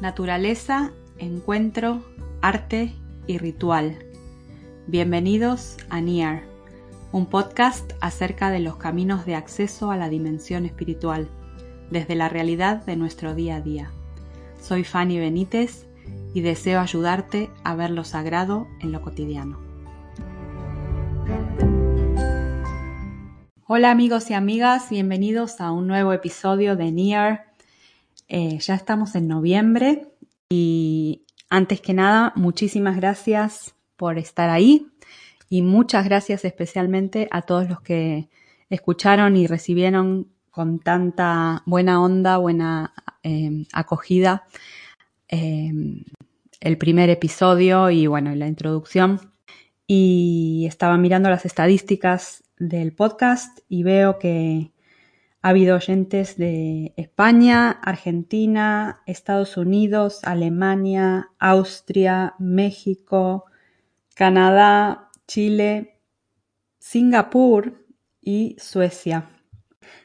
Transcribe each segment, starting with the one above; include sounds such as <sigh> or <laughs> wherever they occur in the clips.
Naturaleza, encuentro, arte y ritual. Bienvenidos a NIAR, un podcast acerca de los caminos de acceso a la dimensión espiritual, desde la realidad de nuestro día a día. Soy Fanny Benítez y deseo ayudarte a ver lo sagrado en lo cotidiano. Hola amigos y amigas, bienvenidos a un nuevo episodio de NIAR. Eh, ya estamos en noviembre y antes que nada, muchísimas gracias por estar ahí y muchas gracias especialmente a todos los que escucharon y recibieron con tanta buena onda, buena eh, acogida eh, el primer episodio y bueno, la introducción. Y estaba mirando las estadísticas del podcast y veo que ha habido oyentes de España, Argentina, Estados Unidos, Alemania, Austria, México, Canadá, Chile, Singapur y Suecia.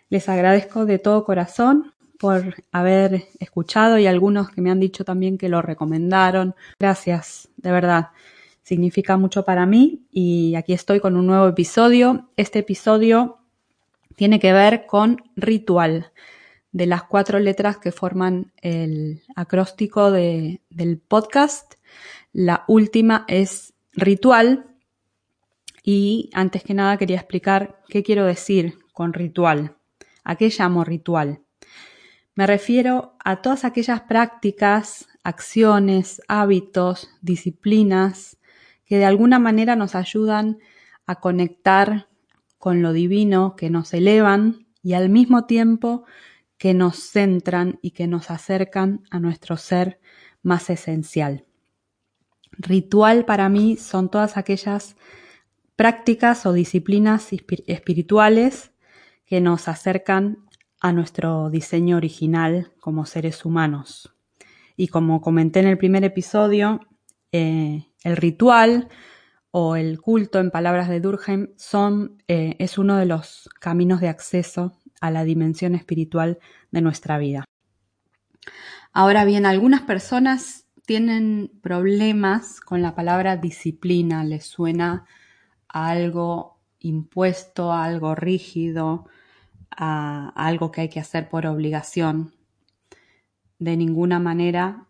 Les agradezco de todo corazón por haber escuchado y algunos que me han dicho también que lo recomendaron. Gracias, de verdad significa mucho para mí y aquí estoy con un nuevo episodio. Este episodio tiene que ver con ritual, de las cuatro letras que forman el acróstico del podcast. La última es ritual y antes que nada quería explicar qué quiero decir con ritual. ¿A qué llamo ritual? Me refiero a todas aquellas prácticas, acciones, hábitos, disciplinas que de alguna manera nos ayudan a conectar con lo divino, que nos elevan y al mismo tiempo que nos centran y que nos acercan a nuestro ser más esencial. Ritual para mí son todas aquellas prácticas o disciplinas espirituales que nos acercan a nuestro diseño original como seres humanos. Y como comenté en el primer episodio, eh, el ritual o el culto, en palabras de Durkheim, son, eh, es uno de los caminos de acceso a la dimensión espiritual de nuestra vida. Ahora bien, algunas personas tienen problemas con la palabra disciplina, les suena a algo impuesto, a algo rígido, a algo que hay que hacer por obligación. De ninguna manera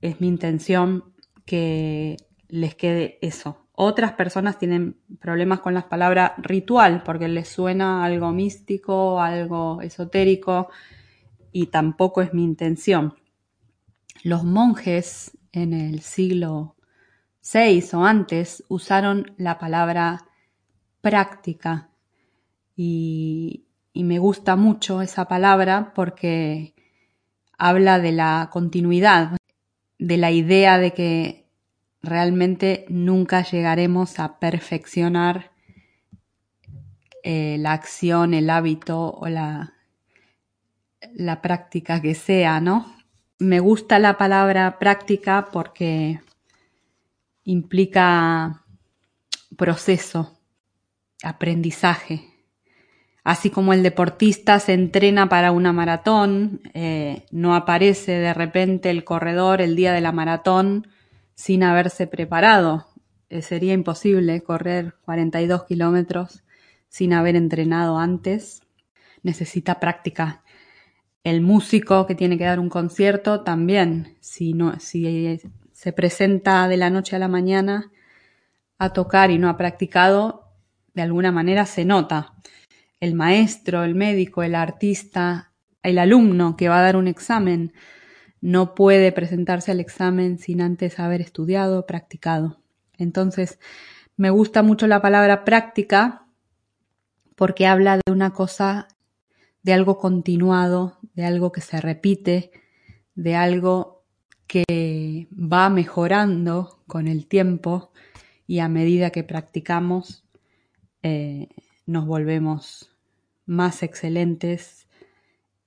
es mi intención que les quede eso. Otras personas tienen problemas con las palabras ritual porque les suena algo místico, algo esotérico y tampoco es mi intención. Los monjes en el siglo VI o antes usaron la palabra práctica y, y me gusta mucho esa palabra porque habla de la continuidad, de la idea de que realmente nunca llegaremos a perfeccionar eh, la acción, el hábito o la, la práctica que sea, ¿no? Me gusta la palabra práctica porque implica proceso, aprendizaje. Así como el deportista se entrena para una maratón, eh, no aparece de repente el corredor el día de la maratón sin haberse preparado. Eh, sería imposible correr 42 kilómetros sin haber entrenado antes. Necesita práctica. El músico que tiene que dar un concierto también, si, no, si se presenta de la noche a la mañana a tocar y no ha practicado, de alguna manera se nota el maestro, el médico, el artista, el alumno que va a dar un examen, no puede presentarse al examen sin antes haber estudiado, practicado. Entonces, me gusta mucho la palabra práctica porque habla de una cosa, de algo continuado, de algo que se repite, de algo que va mejorando con el tiempo y a medida que practicamos eh, nos volvemos más excelentes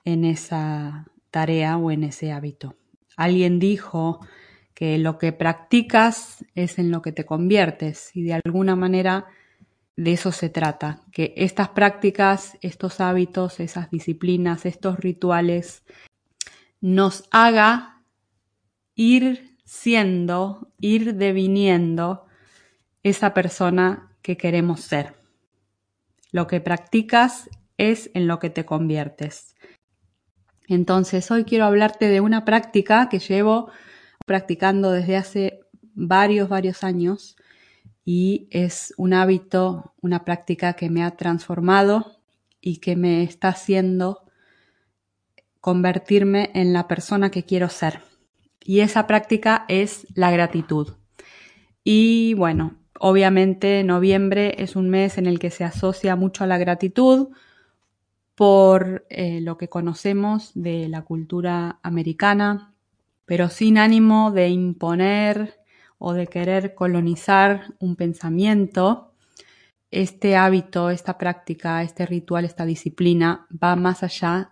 en esa tarea o en ese hábito. Alguien dijo que lo que practicas es en lo que te conviertes y de alguna manera de eso se trata, que estas prácticas, estos hábitos, esas disciplinas, estos rituales nos haga ir siendo, ir deviniendo esa persona que queremos ser. Lo que practicas es en lo que te conviertes. Entonces, hoy quiero hablarte de una práctica que llevo practicando desde hace varios, varios años y es un hábito, una práctica que me ha transformado y que me está haciendo convertirme en la persona que quiero ser. Y esa práctica es la gratitud. Y bueno, obviamente noviembre es un mes en el que se asocia mucho a la gratitud por eh, lo que conocemos de la cultura americana, pero sin ánimo de imponer o de querer colonizar un pensamiento, este hábito, esta práctica, este ritual, esta disciplina va más allá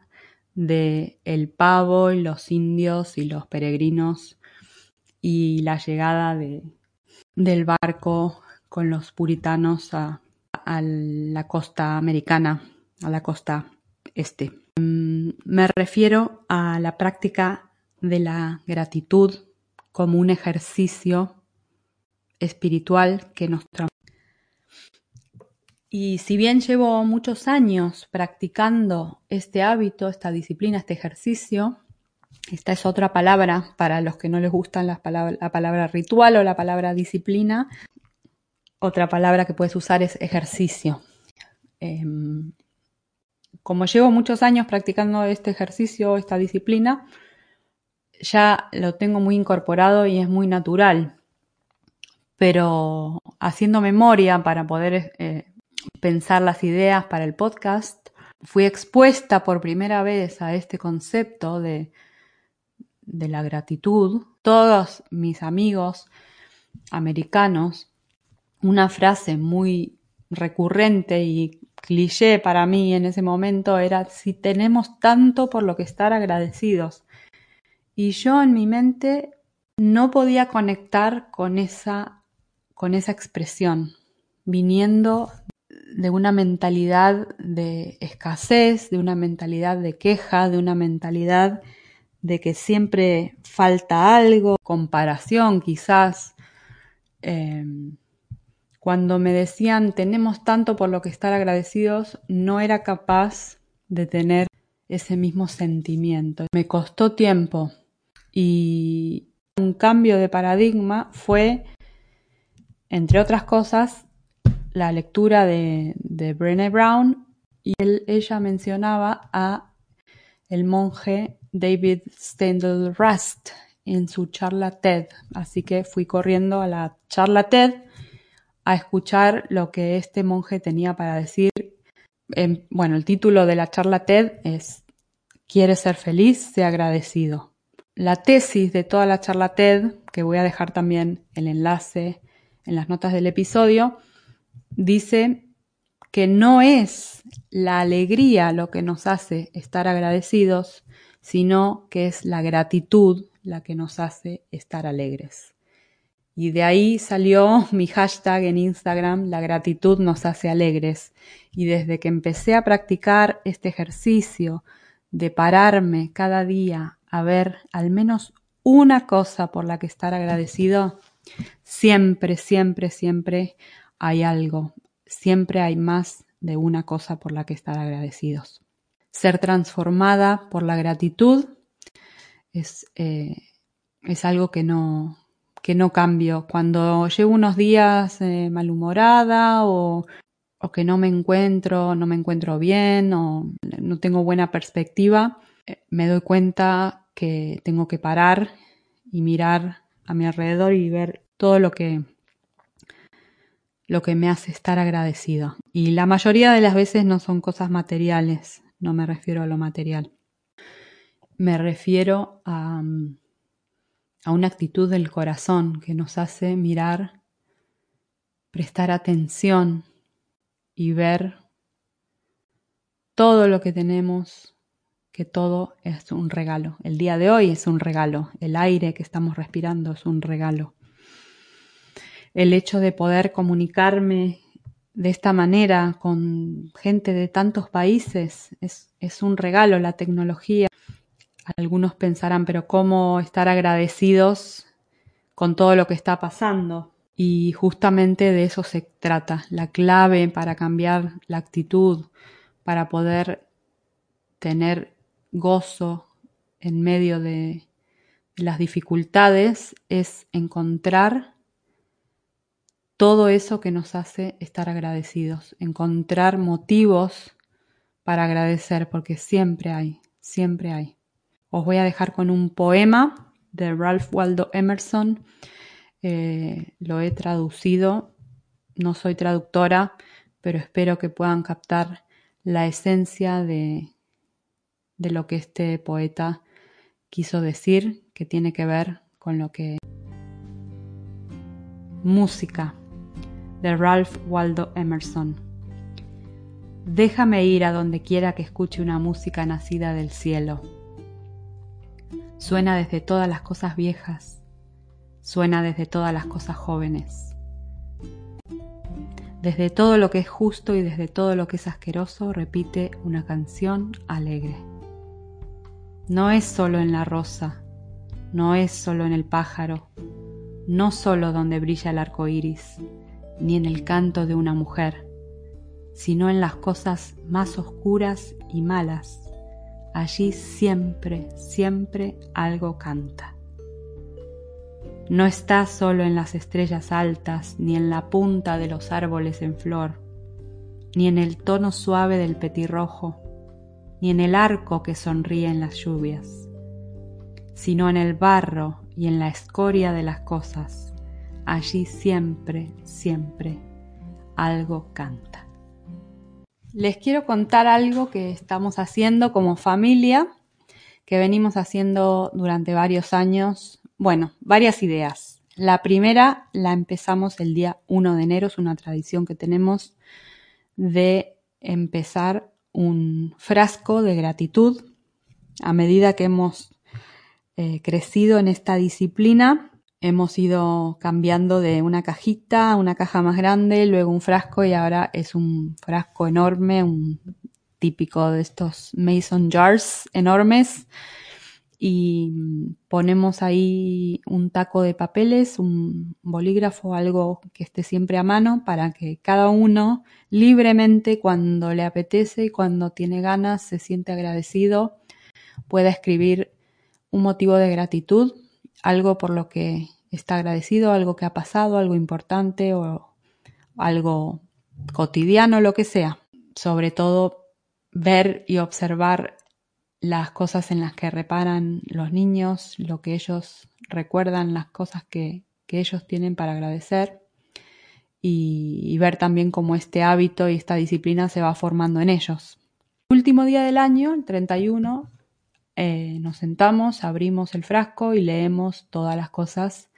de el pavo y los indios y los peregrinos y la llegada de, del barco con los puritanos a, a la costa americana, a la costa este. Mm, me refiero a la práctica de la gratitud como un ejercicio espiritual que nos. Y si bien llevo muchos años practicando este hábito, esta disciplina, este ejercicio, esta es otra palabra para los que no les gustan la palabra ritual o la palabra disciplina. Otra palabra que puedes usar es ejercicio. Em, como llevo muchos años practicando este ejercicio, esta disciplina, ya lo tengo muy incorporado y es muy natural. Pero haciendo memoria para poder eh, pensar las ideas para el podcast, fui expuesta por primera vez a este concepto de, de la gratitud. Todos mis amigos americanos, una frase muy recurrente y cliché para mí en ese momento era si tenemos tanto por lo que estar agradecidos. Y yo en mi mente no podía conectar con esa, con esa expresión, viniendo de una mentalidad de escasez, de una mentalidad de queja, de una mentalidad de que siempre falta algo, comparación quizás. Eh, cuando me decían tenemos tanto por lo que estar agradecidos, no era capaz de tener ese mismo sentimiento. Me costó tiempo y un cambio de paradigma fue, entre otras cosas, la lectura de, de Brené Brown y ella mencionaba a el monje David Stendhal Rust en su charla TED. Así que fui corriendo a la charla TED a escuchar lo que este monje tenía para decir. bueno, el título de la charla TED es ¿Quieres ser feliz? Sé agradecido. La tesis de toda la charla TED, que voy a dejar también el enlace en las notas del episodio, dice que no es la alegría lo que nos hace estar agradecidos, sino que es la gratitud la que nos hace estar alegres. Y de ahí salió <laughs> mi hashtag en Instagram, la gratitud nos hace alegres. Y desde que empecé a practicar este ejercicio de pararme cada día a ver al menos una cosa por la que estar agradecido, siempre, siempre, siempre hay algo, siempre hay más de una cosa por la que estar agradecidos. Ser transformada por la gratitud es, eh, es algo que no, que no cambio. Cuando llevo unos días eh, malhumorada o, o, que no me encuentro, no me encuentro bien o no tengo buena perspectiva, eh, me doy cuenta que tengo que parar y mirar a mi alrededor y ver todo lo que lo que me hace estar agradecido. Y la mayoría de las veces no son cosas materiales, no me refiero a lo material. Me refiero a, mm, a una actitud del corazón que nos hace mirar, prestar atención y ver todo lo que tenemos, que todo es un regalo. El día de hoy es un regalo, el aire que estamos respirando es un regalo. El hecho de poder comunicarme de esta manera con gente de tantos países es, es un regalo, la tecnología Algunos pensarán, pero ¿cómo estar agradecidos con todo lo que está pasando? Y justamente de eso se trata. La clave para cambiar la actitud, para poder tener gozo en medio de las dificultades, es encontrar todo eso que nos hace estar agradecidos, encontrar motivos para agradecer, porque siempre hay, siempre hay. Os voy a dejar con un poema de Ralph Waldo Emerson eh, lo he traducido, no soy traductora, pero espero que puedan captar la esencia de, de lo que este poeta quiso decir, que tiene que ver con lo que... Música de Ralph Waldo Emerson. Déjame ir a donde quiera que escuche una música nacida del cielo. Suena desde todas las cosas viejas suena desde todas las cosas jóvenes. Desde todo lo que es justo y desde todo lo que es asqueroso repite una canción alegre. No es solo en la rosa, no es solo en el pájaro, no solo donde brilla el arco iris, ni en el canto de una mujer, sino en las cosas más oscuras y malas. Allí siempre, siempre algo canta. No está solo en las estrellas altas, ni en la punta de los árboles en flor, ni en el tono suave del petirrojo, ni en el arco que sonríe en las lluvias, sino en el barro y en la escoria de las cosas. Allí siempre, siempre algo canta. Les quiero contar algo que estamos haciendo como familia, que venimos haciendo durante varios años bueno, varias ideas. La primera la empezamos el día 1 de enero, es una tradición que tenemos de empezar un frasco de gratitud. A medida que hemos eh, crecido en esta disciplina, hemos ido cambiando de una cajita a una caja más grande, luego un frasco y ahora es un frasco enorme, un típico de estos mason jars enormes. Y ponemos ahí un taco de papeles, un bolígrafo, algo que esté siempre a mano para que cada uno libremente cuando le apetece y cuando tiene ganas, se siente agradecido, pueda escribir un motivo de gratitud, algo por lo que está agradecido, algo que ha pasado, algo importante o algo cotidiano, lo que sea. Sobre todo ver y observar las cosas en las que reparan los niños, lo que ellos recuerdan, las cosas que, ellos tienen para agradecer y, ver también cómo este hábito y esta disciplina se va formando en ellos. El último día del año, el 31, eh, nos sentamos, abrimos el frasco y leemos todas las cosas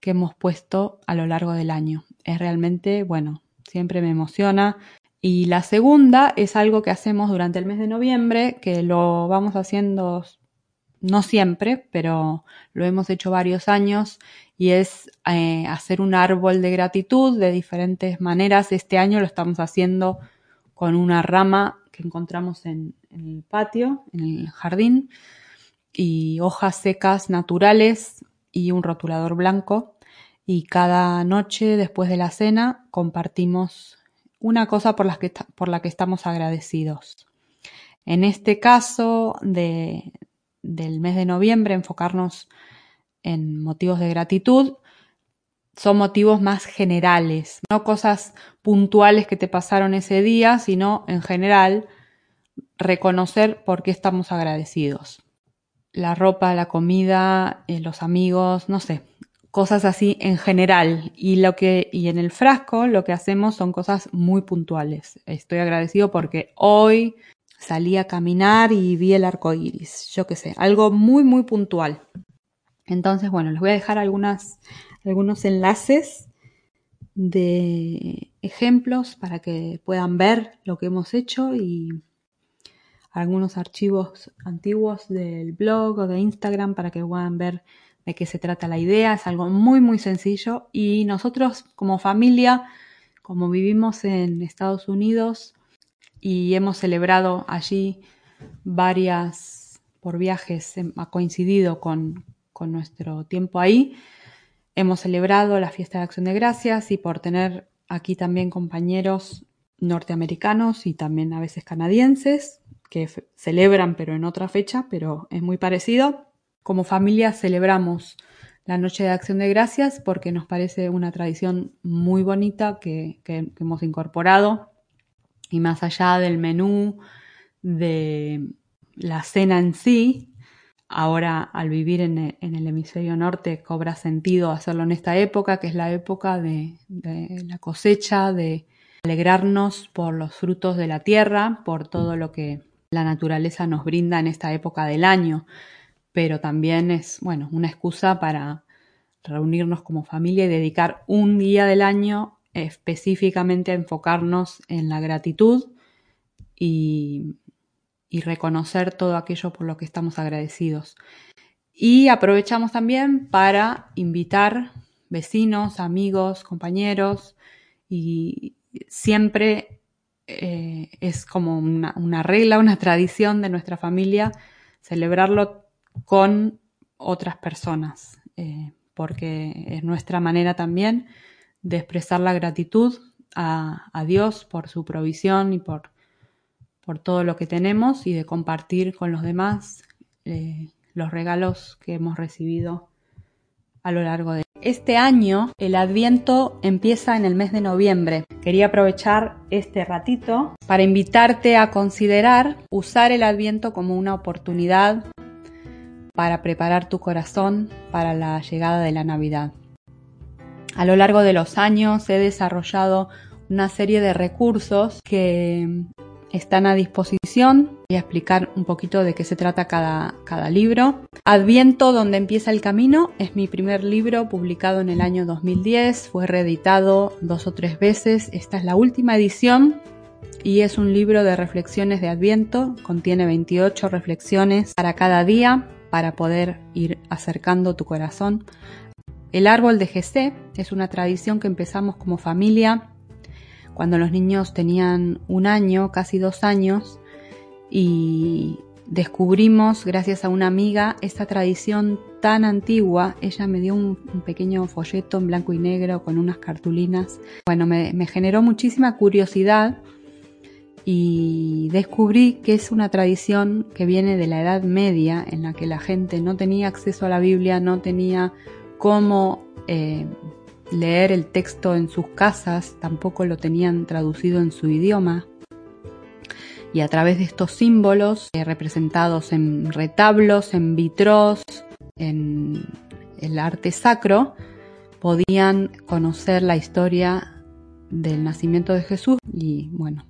que hemos puesto a lo largo del año. Es realmente, bueno, siempre me emociona y la segunda es algo que hacemos durante el mes de noviembre, que lo vamos haciendo no siempre, pero lo hemos hecho varios años y es eh, hacer un árbol de gratitud de diferentes maneras. Este año lo estamos haciendo con una rama que encontramos en, el patio, en el jardín, y hojas secas naturales y un rotulador blanco. Y cada noche después de la cena compartimos una cosa por la que, por la que estamos agradecidos. En este caso de, del mes de noviembre, enfocarnos en motivos de gratitud, son motivos más generales, no cosas puntuales que te pasaron ese día, sino en general reconocer por qué estamos agradecidos. La ropa, la comida, eh, los amigos, no sé, cosas así en general. Y lo que, y en el frasco lo que hacemos son cosas muy puntuales. Estoy agradecido porque hoy salí a caminar y vi el arco iris. Yo qué sé, algo muy, muy puntual. Entonces, bueno, les voy a dejar algunas, algunos enlaces de ejemplos para que puedan ver lo que hemos hecho y algunos archivos antiguos del blog o de Instagram para que puedan ver de qué se trata la idea, es algo muy muy sencillo. Y nosotros como familia, como vivimos en Estados Unidos y hemos celebrado allí varias por viajes ha coincidido con, con nuestro tiempo ahí, hemos celebrado la fiesta de acción de gracias y por tener aquí también compañeros norteamericanos y también a veces canadienses que celebran pero en otra fecha, pero es muy parecido. Como familia celebramos la Noche de Acción de Gracias porque nos parece una tradición muy bonita que, hemos incorporado y más allá del menú, de la cena en sí, ahora al vivir en el, hemisferio norte cobra sentido hacerlo en esta época, que es la época de, de, la cosecha, de alegrarnos por los frutos de la tierra, por todo lo que la naturaleza nos brinda en esta época del año. Pero también es, bueno, una excusa para reunirnos como familia y dedicar un día del año específicamente a enfocarnos en la gratitud y, reconocer todo aquello por lo que estamos agradecidos. Y aprovechamos también para invitar vecinos, amigos, compañeros y siempre eh, es como una, una, regla, una tradición de nuestra familia celebrarlo con otras personas, eh, porque es nuestra manera también de expresar la gratitud a, Dios por su provisión y por, por, todo lo que tenemos y de compartir con los demás eh, los regalos que hemos recibido a lo largo de este año. El Adviento empieza en el mes de noviembre. Quería aprovechar este ratito para invitarte a considerar usar el Adviento como una oportunidad para preparar tu corazón para la llegada de la Navidad. A lo largo de los años he desarrollado una serie de recursos que están a disposición. Voy a explicar un poquito de qué se trata cada, cada libro. Adviento, donde empieza el camino, es mi primer libro publicado en el año 2010. Fue reeditado dos o tres veces. Esta es la última edición y es un libro de reflexiones de Adviento. Contiene 28 reflexiones para cada día para poder ir acercando tu corazón. El árbol de Jesé es una tradición que empezamos como familia cuando los niños tenían un año, casi dos años, y descubrimos, gracias a una amiga, esta tradición tan antigua. Ella me dio un, pequeño folleto en blanco y negro con unas cartulinas. Bueno, me, generó muchísima curiosidad y descubrí que es una tradición que viene de la Edad Media, en la que la gente no tenía acceso a la Biblia, no tenía cómo eh, leer el texto en sus casas, tampoco lo tenían traducido en su idioma. Y a través de estos símbolos eh, representados en retablos, en vitros, en el arte sacro, podían conocer la historia del nacimiento de Jesús y bueno,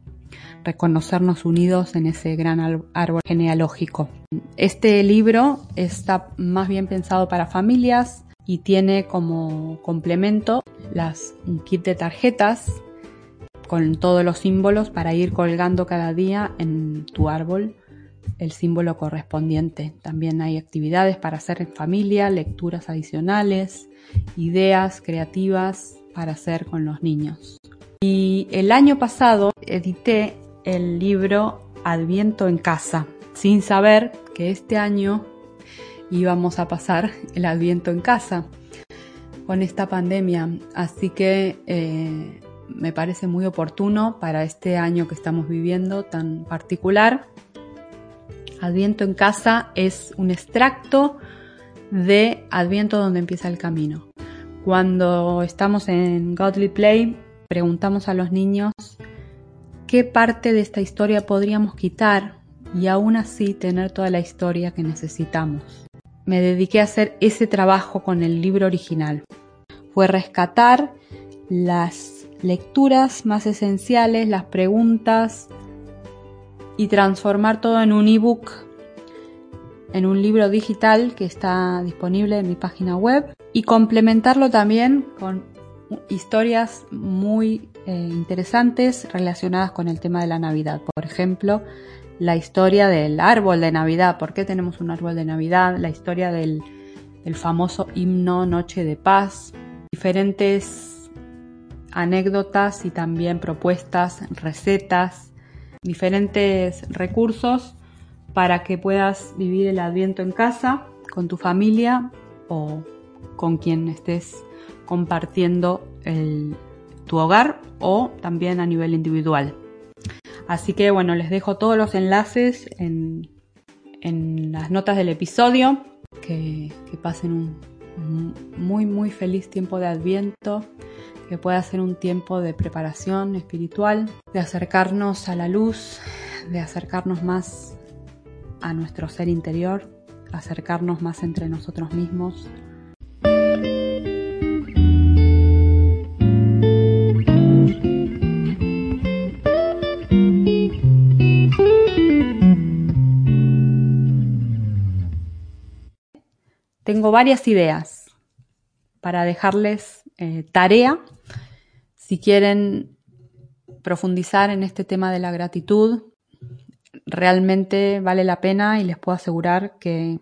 reconocernos unidos en ese gran árbol genealógico. Este libro está más bien pensado para familias y tiene como complemento las, un kit de tarjetas con todos los símbolos para ir colgando cada día en tu árbol el símbolo correspondiente. También hay actividades para hacer en familia, lecturas adicionales, ideas creativas para hacer con los niños. Y el año pasado edité el libro Adviento en casa, sin saber que este año íbamos a pasar el Adviento en casa con esta pandemia. Así que eh, me parece muy oportuno para este año que estamos viviendo tan particular. Adviento en casa es un extracto de Adviento donde empieza el camino. Cuando estamos en Godly Play, preguntamos a los niños qué parte de esta historia podríamos quitar y aún así tener toda la historia que necesitamos. Me dediqué a hacer ese trabajo con el libro original. Fue rescatar las lecturas más esenciales, las preguntas y transformar todo en un ebook, en un libro digital que está disponible en mi página web y complementarlo también con historias muy eh, interesantes relacionadas con el tema de la Navidad. Por ejemplo, la historia del árbol de Navidad. ¿Por qué tenemos un árbol de Navidad? La historia del, famoso himno Noche de Paz. Diferentes anécdotas y también propuestas, recetas, diferentes recursos para que puedas vivir el adviento en casa, con tu familia o con quien estés compartiendo tu hogar o también a nivel individual. Así que bueno, les dejo todos los enlaces en, las notas del episodio. Que, pasen un muy, muy feliz tiempo de adviento que pueda ser un tiempo de preparación espiritual, de acercarnos a la luz, de acercarnos más a nuestro ser interior, acercarnos más entre nosotros mismos. Tengo varias ideas para dejarles eh, tarea si quieren profundizar en este tema de la gratitud realmente vale la pena y les puedo asegurar que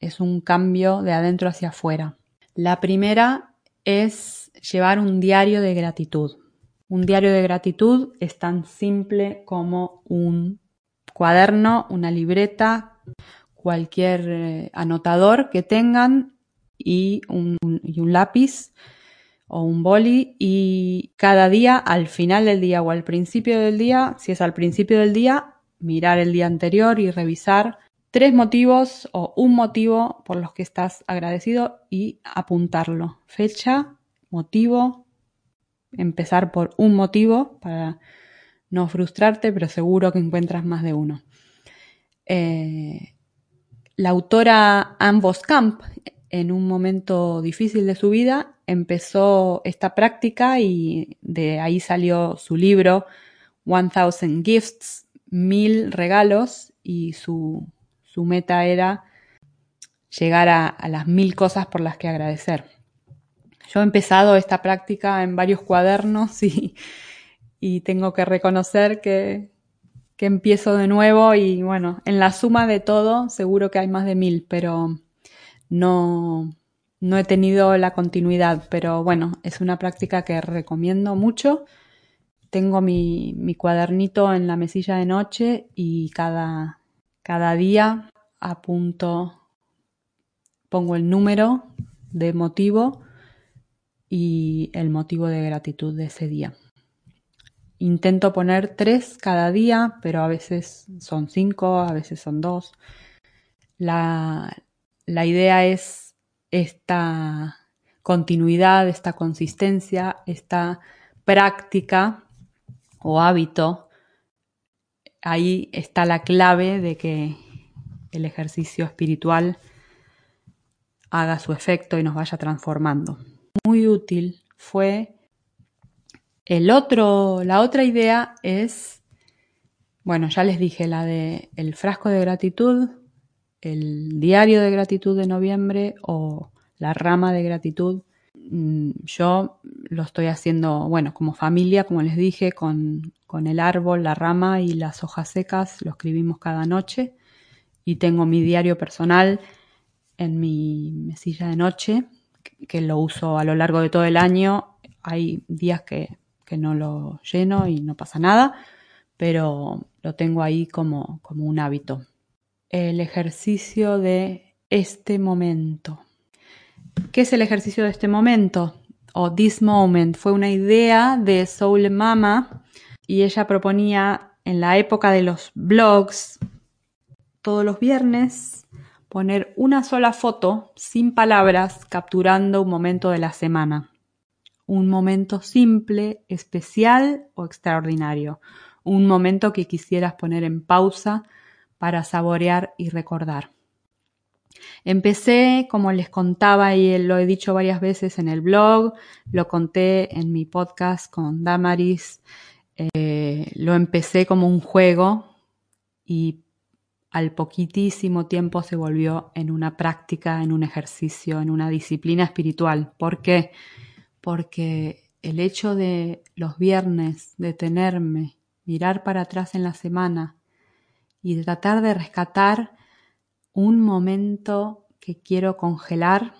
es un cambio de adentro hacia afuera. La primera es llevar un diario de gratitud. Un diario de gratitud es tan simple como un cuaderno, una libreta, cualquier eh, anotador que tengan y un, lápiz o un boli y cada día, al final del día o al principio del día, si es al principio del día, mirar el día anterior y revisar tres motivos o un motivo por los que estás agradecido y apuntarlo. Fecha, motivo, empezar por un motivo para no frustrarte, pero seguro que encuentras más de uno. Eh, la autora Anne Camp, en un momento difícil de su vida, empezó esta práctica y de ahí salió su libro One Thousand Gifts mil regalos y su, meta era llegar a, las mil cosas por las que agradecer. Yo he empezado esta práctica en varios cuadernos y tengo que reconocer que, que, empiezo de nuevo y bueno, en la suma de todo seguro que hay más de mil, pero no, no he tenido la continuidad, pero bueno, es una práctica que recomiendo mucho tengo mi, cuadernito en la mesilla de noche y cada, cada día apunto, pongo el número de motivo y el motivo de gratitud de ese día. Intento poner tres cada día, pero a veces son cinco, a veces son dos. La, la idea es esta continuidad, esta consistencia, esta práctica o hábito, ahí está la clave de que el ejercicio espiritual haga su efecto y nos vaya transformando. Muy útil fue el otro, la otra idea es, bueno, ya les dije la de el frasco de gratitud, el diario de gratitud de noviembre o la rama de gratitud Mm, yo lo estoy haciendo, bueno, como familia, como les dije, con, el árbol, la rama y las hojas secas, lo escribimos cada noche y tengo mi diario personal en mi mesilla de noche, que, lo uso a lo largo de todo el año. Hay días que, que no lo lleno y no pasa nada, pero lo tengo ahí como, como un hábito. El ejercicio de este momento. ¿Qué es el ejercicio de este momento? O this moment. Fue una idea de Soul Mama y ella proponía en la época de los blogs, todos los viernes, poner una sola foto sin palabras capturando un momento de la semana. Un momento simple, especial o extraordinario. Un momento que quisieras poner en pausa para saborear y recordar. Empecé, como les contaba y lo he dicho varias veces en el blog, lo conté en mi podcast con Damaris, eh, lo empecé como un juego y al poquitísimo tiempo se volvió en una práctica, en un ejercicio, en una disciplina espiritual. ¿Por qué? Porque el hecho de los viernes detenerme, mirar para atrás en la semana y tratar de rescatar un momento que quiero congelar,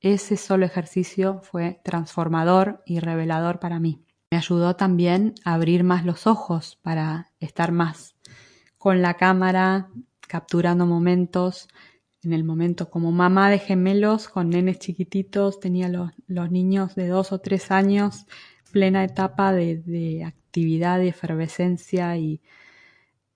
ese solo ejercicio fue transformador y revelador para mí. Me ayudó también a abrir más los ojos para estar más con la cámara, capturando momentos. En el momento como mamá de gemelos con nenes chiquititos, tenía los, niños de dos o tres años, plena etapa de, de actividad, de efervescencia y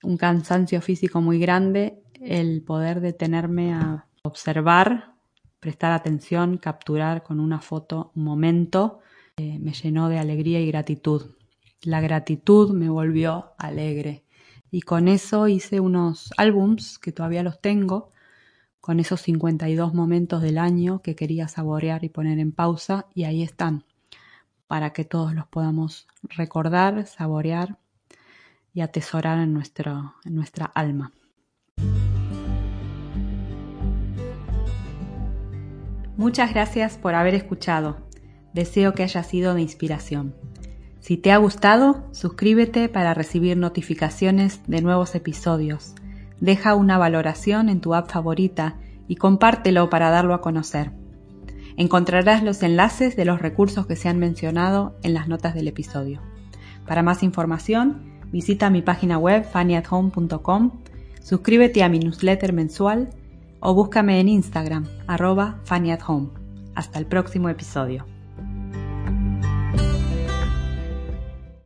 un cansancio físico muy grande, el poder detenerme a observar, prestar atención, capturar con una foto un momento, eh, me llenó de alegría y gratitud. La gratitud me volvió alegre. Y con eso hice unos álbums que todavía los tengo, con esos 52 momentos del año que quería saborear y poner en pausa, y ahí están, para que todos los podamos recordar, saborear y atesorar en, nuestro, en nuestra alma. Muchas gracias por haber escuchado. Deseo que haya sido de inspiración. Si te ha gustado, suscríbete para recibir notificaciones de nuevos episodios. Deja una valoración en tu app favorita y compártelo para darlo a conocer. Encontrarás los enlaces de los recursos que se han mencionado en las notas del episodio. Para más información, visita mi página web fannyathome.com, suscríbete a mi newsletter mensual o búscame en Instagram, arroba Fanny Hasta el próximo episodio.